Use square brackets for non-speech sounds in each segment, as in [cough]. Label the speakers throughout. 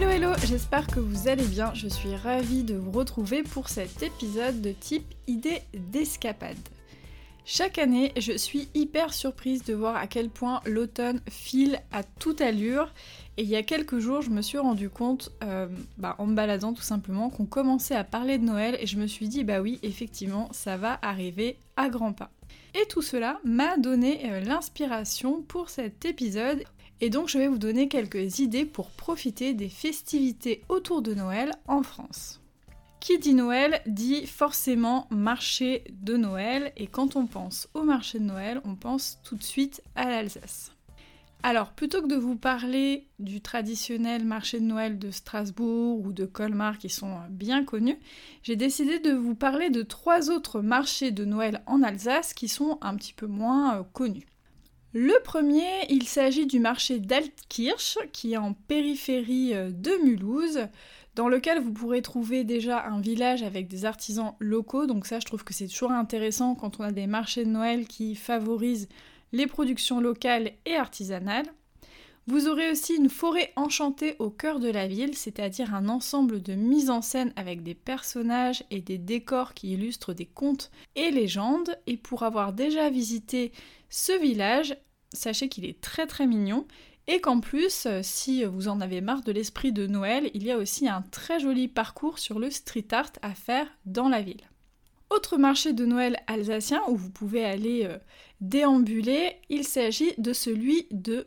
Speaker 1: Hello hello, j'espère que vous allez bien. Je suis ravie de vous retrouver pour cet épisode de type idée d'escapade. Chaque année, je suis hyper surprise de voir à quel point l'automne file à toute allure. Et il y a quelques jours, je me suis rendu compte, euh, bah, en me baladant tout simplement, qu'on commençait à parler de Noël et je me suis dit, bah oui, effectivement, ça va arriver à grands pas. Et tout cela m'a donné euh, l'inspiration pour cet épisode. Et donc je vais vous donner quelques idées pour profiter des festivités autour de Noël en France. Qui dit Noël dit forcément marché de Noël et quand on pense au marché de Noël, on pense tout de suite à l'Alsace. Alors, plutôt que de vous parler du traditionnel marché de Noël de Strasbourg ou de Colmar qui sont bien connus, j'ai décidé de vous parler de trois autres marchés de Noël en Alsace qui sont un petit peu moins euh, connus. Le premier, il s'agit du marché d'Altkirch qui est en périphérie euh, de Mulhouse dans lequel vous pourrez trouver déjà un village avec des artisans locaux. Donc ça, je trouve que c'est toujours intéressant quand on a des marchés de Noël qui favorisent les productions locales et artisanales. Vous aurez aussi une forêt enchantée au cœur de la ville, c'est-à-dire un ensemble de mises en scène avec des personnages et des décors qui illustrent des contes et légendes. Et pour avoir déjà visité ce village, sachez qu'il est très très mignon et qu'en plus, euh, si vous en avez marre de l'esprit de Noël, il y a aussi un très joli parcours sur le street art à faire dans la ville. Autre marché de Noël alsacien où vous pouvez aller euh, déambuler, il s'agit de celui de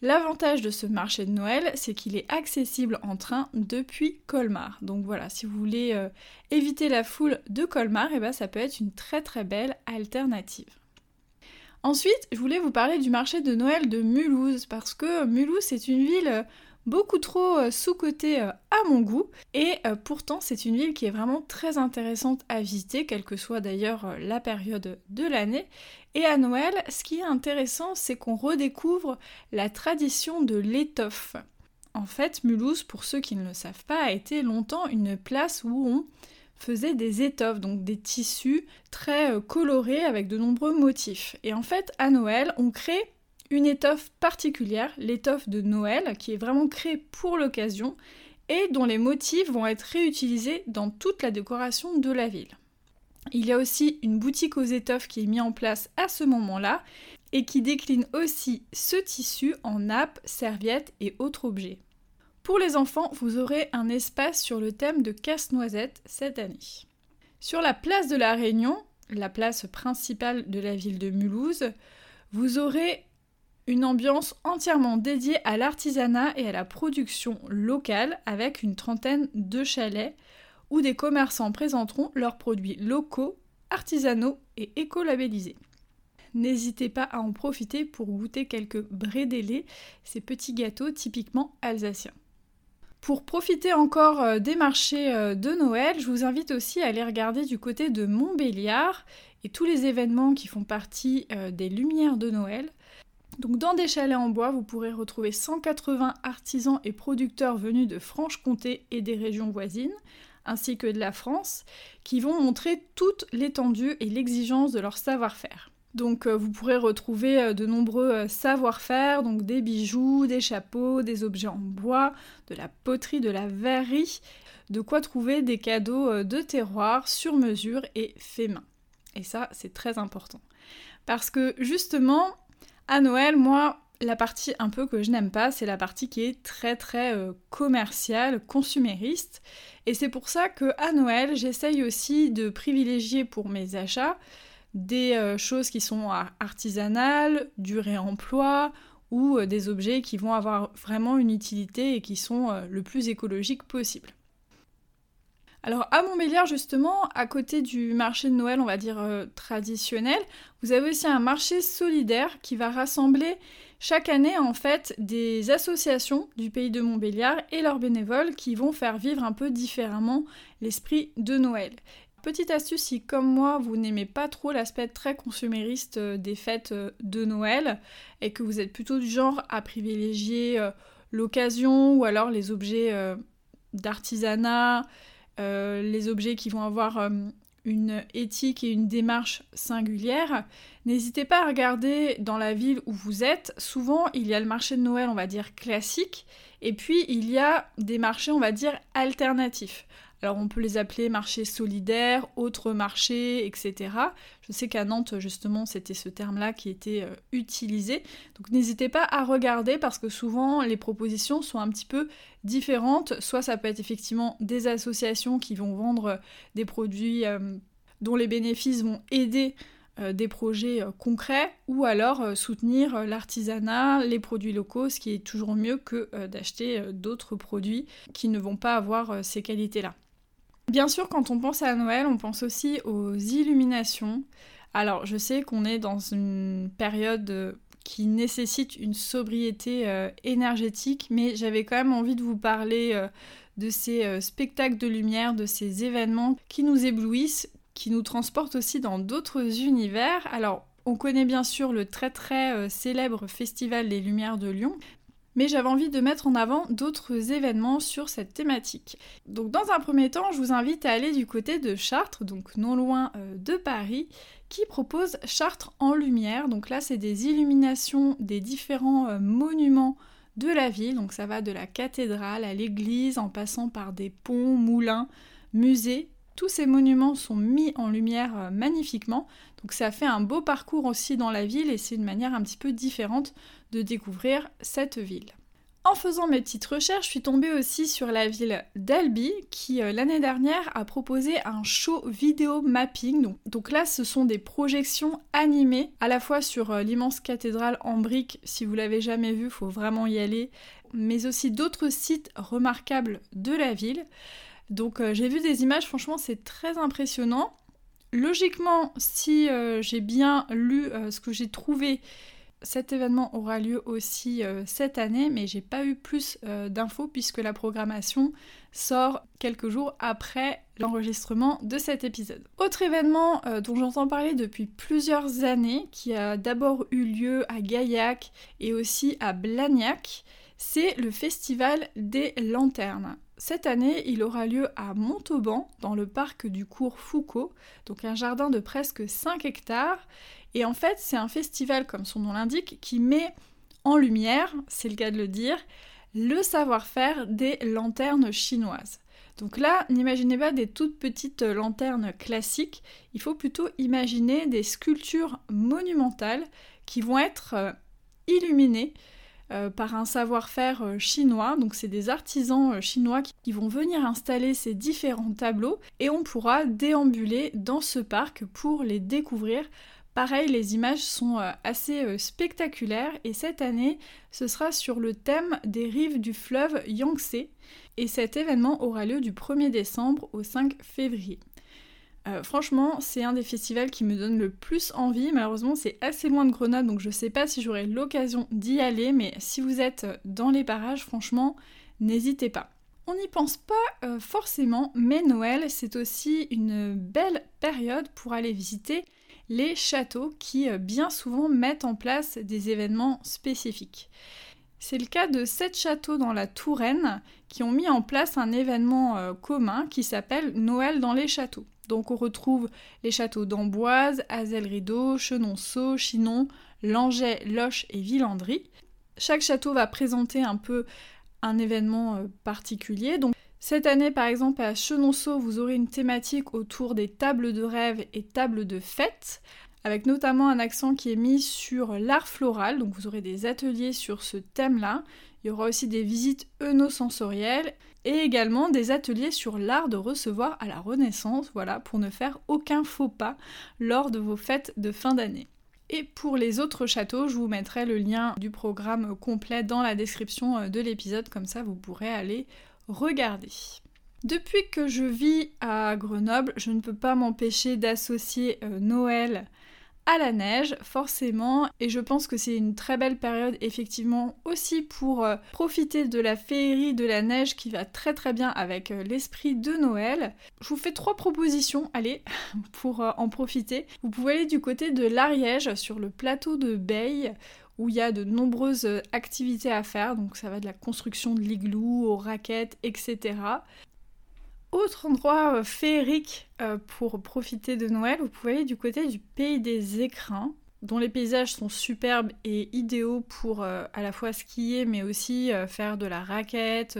Speaker 1: L'avantage de ce marché de Noël, c'est qu'il est accessible en train depuis Colmar. Donc voilà, si vous voulez euh, éviter la foule de Colmar, et eh ben, ça peut être une très très belle alternative. Ensuite, je voulais vous parler du marché de Noël de Mulhouse, parce que Mulhouse, c'est une ville beaucoup trop euh, sous-cotée euh, à mon goût, et euh, pourtant c'est une ville qui est vraiment très intéressante à visiter, quelle que soit d'ailleurs la période de l'année. Et à Noël, ce qui est intéressant, c'est qu'on redécouvre la tradition de l'étoffe. En fait, Mulhouse, pour ceux qui ne le savent pas, a été longtemps une place où on faisait des étoffes, donc des tissus très colorés avec de nombreux motifs. Et en fait, à Noël, on crée une étoffe particulière, l'étoffe de Noël, qui est vraiment créée pour l'occasion et dont les motifs vont être réutilisés dans toute la décoration de la ville. Il y a aussi une boutique aux étoffes qui est mise en place à ce moment-là et qui décline aussi ce tissu en nappes, serviettes et autres objets. Pour les enfants, vous aurez un espace sur le thème de casse-noisette cette année. Sur la place de la Réunion, la place principale de la ville de Mulhouse, vous aurez une ambiance entièrement dédiée à l'artisanat et à la production locale avec une trentaine de chalets où des commerçants présenteront leurs produits locaux, artisanaux et éco-labellisés. N'hésitez pas à en profiter pour goûter quelques brédélés, ces petits gâteaux typiquement alsaciens. Pour profiter encore euh, des marchés euh, de Noël, je vous invite aussi à aller regarder du côté de Montbéliard et tous les événements qui font partie euh, des Lumières de Noël. Donc dans des chalets en bois, vous pourrez retrouver 180 artisans et producteurs venus de Franche-Comté et des régions voisines, ainsi que de la France, qui vont montrer toute l'étendue et l'exigence de leur savoir-faire. Donc euh, vous pourrez retrouver euh, de nombreux euh, savoir-faire, donc des bijoux, des chapeaux, des objets en bois, de la poterie, de la verrerie, de quoi trouver des cadeaux de terroir sur mesure et fait main. Et ça, c'est très important. Parce que justement, à Noël, moi, la partie un peu que je n'aime pas, c'est la partie qui est très très commerciale, consumériste. Et c'est pour ça que à Noël, j'essaye aussi de privilégier pour mes achats des euh, choses qui sont artisanales, du réemploi ou euh, des objets qui vont avoir vraiment une utilité et qui sont euh, le plus écologiques possible. Alors à Montbéliard justement, à côté du marché de Noël, on va dire euh, traditionnel, vous avez aussi un marché solidaire qui va rassembler chaque année en fait des associations du pays de Montbéliard et leurs bénévoles qui vont faire vivre un peu différemment l'esprit de Noël. Petite astuce, si comme moi vous n'aimez pas trop l'aspect très consumériste euh, des fêtes euh, de Noël et que vous êtes plutôt du genre à privilégier l'occasion ou alors les objets d'artisanat, euh, les objets qui vont avoir euh, une éthique et une démarche singulière, n'hésitez pas à regarder dans la ville où vous êtes. Souvent, il y a le marché de Noël, on va dire classique, et puis il y a des marchés, on va dire alternatifs. Alors on peut les appeler marchés solidaires, autres marchés, etc. Je sais qu'à Nantes, justement, c'était ce terme-là qui était euh, utilisé. Donc n'hésitez pas à regarder parce que souvent les propositions sont un petit peu différentes. Soit ça peut être effectivement des associations qui vont vendre euh, des produits euh, dont les bénéfices vont aider des projets concrets ou alors soutenir l'artisanat, les produits locaux, ce qui est toujours mieux que d'acheter d'autres produits qui ne vont pas avoir ces qualités-là. Bien sûr, quand on pense à Noël, on pense aussi aux illuminations. Alors, je sais qu'on est dans une période euh, qui nécessite une sobriété euh, énergétique, mais j'avais quand même envie de vous parler euh, de ces spectacles de lumière, de ces événements qui nous éblouissent, qui nous transportent aussi dans d'autres univers. Alors, on connaît bien sûr le très très célèbre Festival des Lumières de Lyon, mais j'avais envie de mettre en avant d'autres événements sur cette thématique. Donc dans un premier temps, je vous invite à aller du côté de Chartres, donc non loin euh, de Paris, qui propose Chartres en lumière. Donc là, c'est des illuminations des différents euh, monuments de la ville, donc ça va de la cathédrale à l'église en passant par des ponts, moulins, musées, tous ces monuments sont mis en lumière euh, magnifiquement, donc ça fait un beau parcours aussi dans la ville et c'est une manière un petit peu différente de découvrir cette ville. En faisant mes petites recherches, je suis tombée aussi sur la ville d'Albi qui euh, l'année dernière a proposé un show vidéo mapping. Donc, là, ce sont des projections animées à la fois sur euh, l'immense cathédrale en briques. Si vous l'avez jamais vu, il faut vraiment y aller. Mais aussi d'autres sites remarquables de la ville. Donc euh, j'ai vu des images, franchement c'est très impressionnant. Logiquement, si euh, j'ai bien lu euh, ce que j'ai trouvé, cet événement aura lieu aussi cette année, mais j'ai pas eu plus d'infos puisque la programmation sort quelques jours après l'enregistrement de cet épisode. Autre événement dont j'entends parler depuis plusieurs années, qui a d'abord eu lieu à Gaillac et aussi à Blagnac, c'est le Festival des Lanternes. Cette année, il aura lieu à Montauban, dans le parc du cours Foucault, donc un jardin de presque 5 hectares. Et en fait, c'est un festival, comme son nom l'indique, qui met en lumière, c'est le cas de le dire, le savoir-faire des lanternes chinoises. Donc là, n'imaginez pas des toutes petites lanternes classiques, il faut plutôt imaginer des sculptures monumentales qui vont être euh, illuminées euh, par un savoir-faire euh, chinois. Donc c'est des artisans euh, chinois qui vont venir installer ces différents tableaux et on pourra déambuler dans ce parc pour les découvrir. Pareil, les images sont assez spectaculaires et cette année, ce sera sur le thème des rives du fleuve Yangtze et cet événement aura lieu du 1er décembre au 5 février. Euh, franchement, c'est un des festivals qui me donne le plus envie. Malheureusement, c'est assez loin de Grenoble, donc je sais pas si j'aurai l'occasion d'y aller, mais si vous êtes dans les parages, franchement, n'hésitez pas. On n'y pense pas euh, forcément, mais Noël, c'est aussi une belle période pour aller visiter les châteaux qui euh, bien souvent mettent en place des événements spécifiques. C'est le cas de sept châteaux dans la Touraine qui ont mis en place un événement commun qui s'appelle Noël dans les châteaux. Donc on retrouve les châteaux d'Amboise, Azel-Rideau, Chenonceau, Chinon, Langeais, Loche et Villandry. Chaque château va présenter un peu un événement euh, particulier. Donc cette année par exemple à Chenonceau, vous aurez une thématique autour des tables de rêve et tables de fête avec notamment un accent qui est mis sur l'art floral, donc vous aurez des ateliers sur ce thème-là. Il y aura aussi des visites œnosensorielles et également des ateliers sur l'art de recevoir à la Renaissance, voilà, pour ne faire aucun faux pas lors de vos fêtes de fin d'année. Et pour les autres châteaux, je vous mettrai le lien du programme complet dans la description euh, de l'épisode, comme ça vous pourrez aller regarder. Depuis que je vis à Grenoble, je ne peux pas m'empêcher d'associer euh, Noël à la neige, forcément, et je pense que c'est une très belle période effectivement aussi pour euh, profiter de la féerie de la neige qui va très très bien avec euh, l'esprit de Noël. Je vous fais trois propositions, allez, [laughs] pour en profiter. Vous pouvez aller du côté de l'Ariège sur le plateau de Beille où il y a de nombreuses activités à faire, donc ça va de la construction de l'igloo aux raquettes, etc. Autre endroit euh, féerique euh, pour profiter de Noël, vous pouvez aller du côté du pays des écrins, dont les paysages sont superbes et idéaux pour euh, à la fois skier, mais aussi faire de la raquette,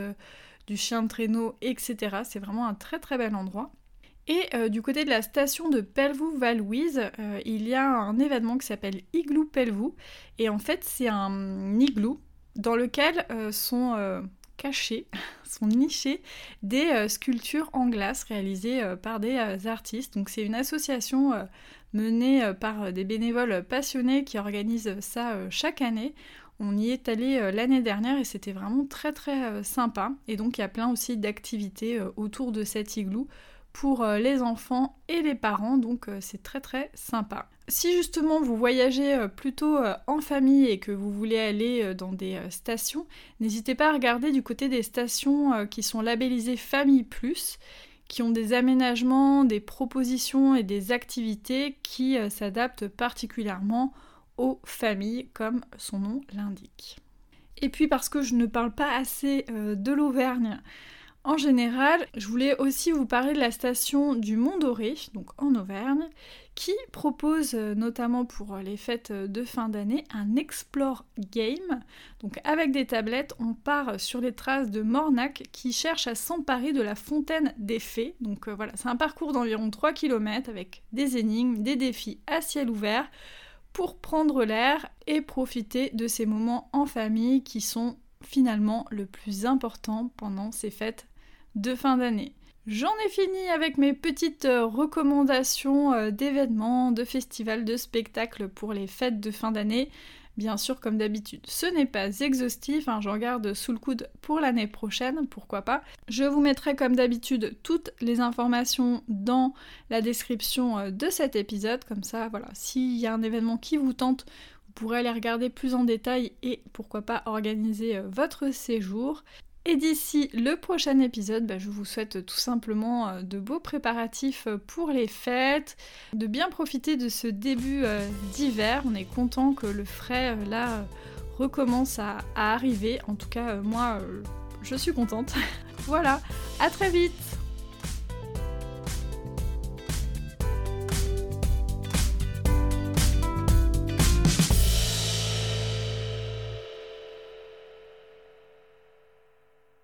Speaker 1: du chien de traîneau, etc. C'est vraiment un très très bel endroit. Et du côté de la station de Pelvoux-Valouise, il y a un événement qui s'appelle Igloo Pelvoux. Et en fait, c'est un igloo dans lequel sont cachés, [laughs] sont nichés des euh, sculptures en glace réalisées euh, par des euh, artistes. Donc c'est une association menée par des bénévoles passionnés qui organisent ça chaque année. On y est allé l'année dernière et c'était vraiment très très sympa. Et donc il y a plein aussi d'activités autour de cet igloo pour euh, les enfants et les parents, donc euh, c'est très très sympa. Si justement vous voyagez euh, plutôt en famille et que vous voulez aller dans des stations, n'hésitez pas à regarder du côté des stations qui sont labellisées Famille Plus, qui ont des aménagements, des propositions et des activités qui s'adaptent particulièrement aux familles, comme son nom l'indique. Et puis parce que je ne parle pas assez de l'Auvergne, en général, je voulais aussi vous parler de la station du Mont Doré, donc en Auvergne, qui propose euh, notamment pour les fêtes de fin d'année un Explore Game. Donc avec des tablettes, on part sur les traces de Mornac qui cherche à s'emparer de la fontaine des fées. Donc euh, voilà, c'est un parcours d'environ 3 km avec des énigmes, des défis à ciel ouvert pour prendre l'air et profiter de ces moments en famille qui sont finalement le plus important pendant ces fêtes de fin d'année. J'en ai fini avec mes petites euh, recommandations euh, d'événements, de festivals, de spectacles pour les fêtes de fin d'année. Bien sûr, comme d'habitude, ce n'est pas exhaustif, hein, j'en garde sous le coude pour l'année prochaine, pourquoi pas. Je vous mettrai comme d'habitude toutes les informations dans la description euh, de cet épisode, comme ça, voilà, s'il y a un événement qui vous tente, pourrez aller regarder plus en détail et pourquoi pas organiser votre séjour. Et d'ici le prochain épisode, bah, je vous souhaite tout simplement euh, de beaux préparatifs euh, pour les fêtes, de bien profiter de ce début euh, d'hiver. On est content que le frais là recommence à arriver. En tout cas, moi, je suis contente. [laughs] voilà, à très vite